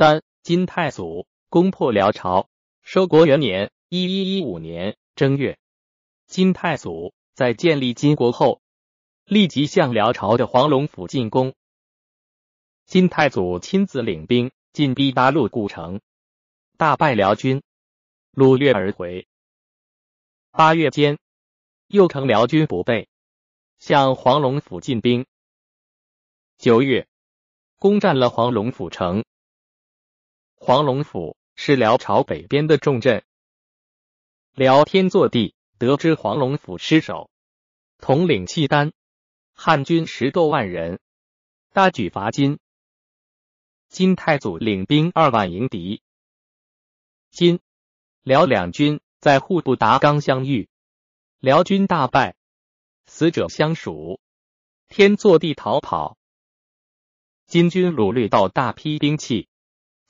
三、金太祖攻破辽朝。收国元年（一一一五年）正月，金太祖在建立金国后，立即向辽朝的黄龙府进攻。金太祖亲自领兵进逼八路故城，大败辽军，掳掠而回。八月间，又乘辽军不备，向黄龙府进兵。九月，攻占了黄龙府城。黄龙府是辽朝北边的重镇。辽天祚帝得知黄龙府失守，统领契丹汉军十多万人，大举伐金。金太祖领兵二万迎敌。金、辽两军在户部达纲相遇，辽军大败，死者相属。天祚帝逃跑，金军掳掠到大批兵器。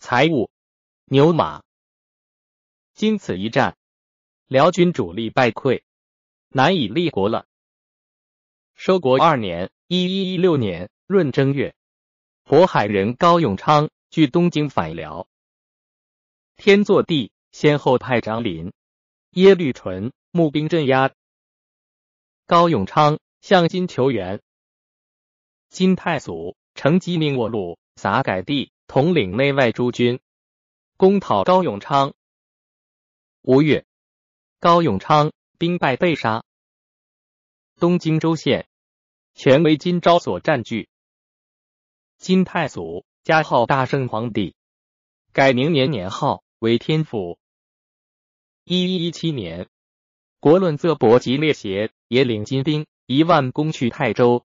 财物、牛马，经此一战，辽军主力败溃，难以立国了。收国二年（一一一六年）闰正月，渤海人高永昌据东京反辽，天祚帝先后派张林、耶律淳募兵镇压。高永昌向金求援，金太祖乘机命沃禄撒改帝。统领内外诸军，攻讨高永昌。五月，高永昌兵败被杀。东京州县全为金朝所占据。金太祖加号大圣皇帝，改明年年号为天府。一一一七年，国论泽伯吉列邪也领金兵一万攻去泰州、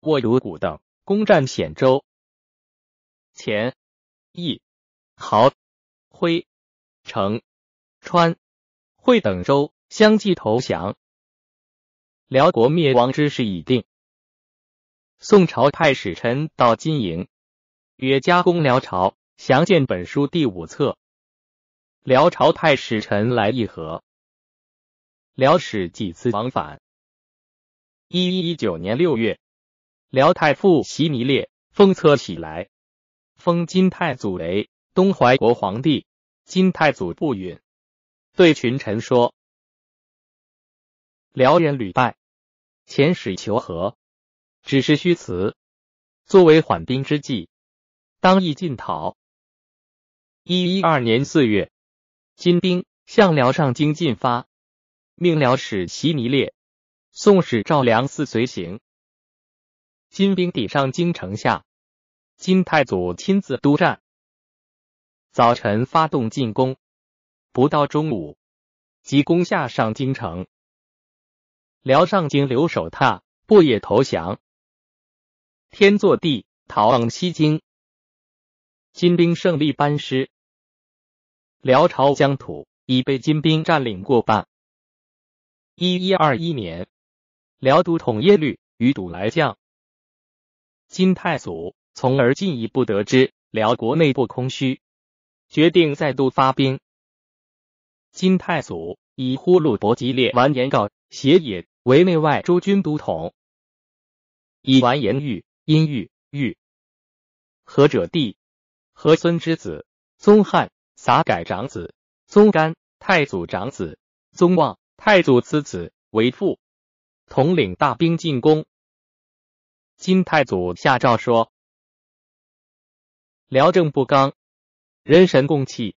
沃如谷等，攻占显州。前、义、豪、辉、成、川、会等州相继投降，辽国灭亡之势已定。宋朝派使臣到金营，约：“加攻辽朝，详见本书第五册。”辽朝派使臣来议和，辽使几次往返。一一一九年六月，辽太傅席弥烈封册起来。封金太祖为东怀国皇帝，金太祖不允，对群臣说：“辽人屡败，遣使求和，只是虚辞。作为缓兵之计，当意进讨。”一一二年四月，金兵向辽上京进发，命辽使袭弥烈、宋使赵良嗣随行。金兵抵上京城下。金太祖亲自督战，早晨发动进攻，不到中午即攻下上京城。辽上京留守榻不也投降。天祚帝逃往西京，金兵胜利班师，辽朝疆土已被金兵占领过半。一一二一年，辽都统耶律余睹来将，金太祖。从而进一步得知辽国内部空虚，决定再度发兵。金太祖以呼鲁伯吉列完颜杲协也为内外诸军都统，以完颜玉、殷玉、玉何者弟、何孙之子宗翰、撒改长子宗干、太祖长子宗望、太祖次子为父，统领大兵进攻。金太祖下诏说。辽政不刚，人神共弃。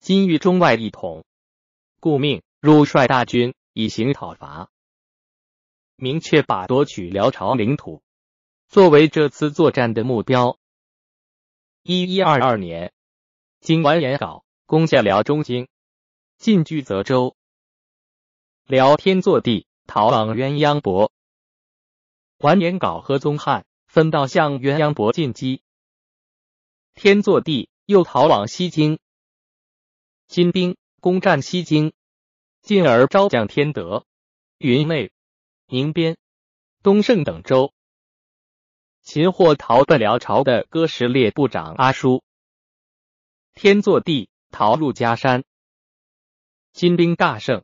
今欲中外一统，故命入率大军以行讨伐，明确把夺取辽朝领土作为这次作战的目标。一一二二年，经完颜杲攻下辽中京，进据泽州。辽天祚帝逃往鸳鸯伯，完颜杲和宗翰分道向鸳鸯伯进击。天祚帝又逃往西京，金兵攻占西京，进而招降天德、云内、宁边、东胜等州，擒获逃奔辽朝的哥什列部长阿叔。天祚帝逃入嘉山，金兵大胜，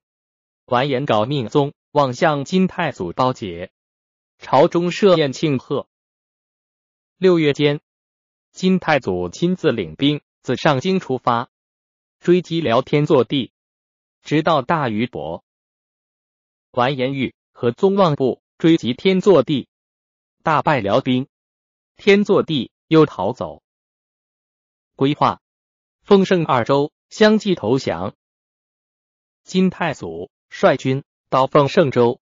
完颜杲命宗望向金太祖包结，朝中设宴庆贺。六月间。金太祖亲自领兵自上京出发，追击辽天祚帝，直到大禹伯、完颜玉和宗望部追击天祚帝，大败辽兵，天祚帝又逃走。规划奉圣二州相继投降，金太祖率军到奉圣州，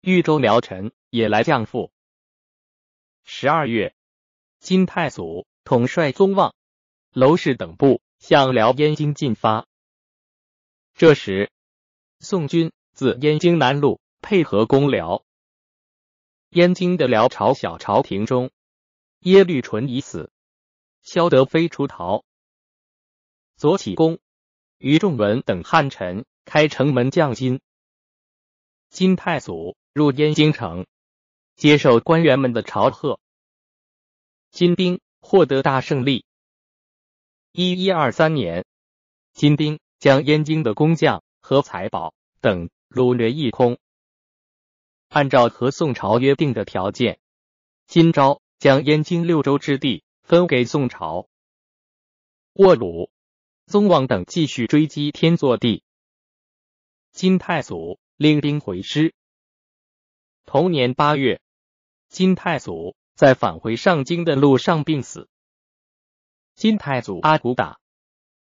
豫州辽臣也来降附。十二月。金太祖统帅宗望、娄氏等部向辽燕京进发。这时，宋军自燕京南路配合攻辽。燕京的辽朝小朝廷中，耶律淳已死，萧德妃出逃。左起公、于仲文等汉臣开城门降金。金太祖入燕京城，接受官员们的朝贺。金兵获得大胜利。一一二三年，金兵将燕京的工匠和财宝等掳掠一空。按照和宋朝约定的条件，金朝将燕京六州之地分给宋朝。沃鲁、宗望等继续追击天祚帝。金太祖领兵回师。同年八月，金太祖。在返回上京的路上病死。金太祖阿骨打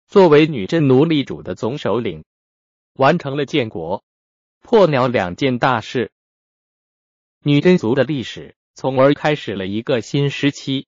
作为女真奴隶主的总首领，完成了建国、破辽两件大事。女真族的历史从而开始了一个新时期。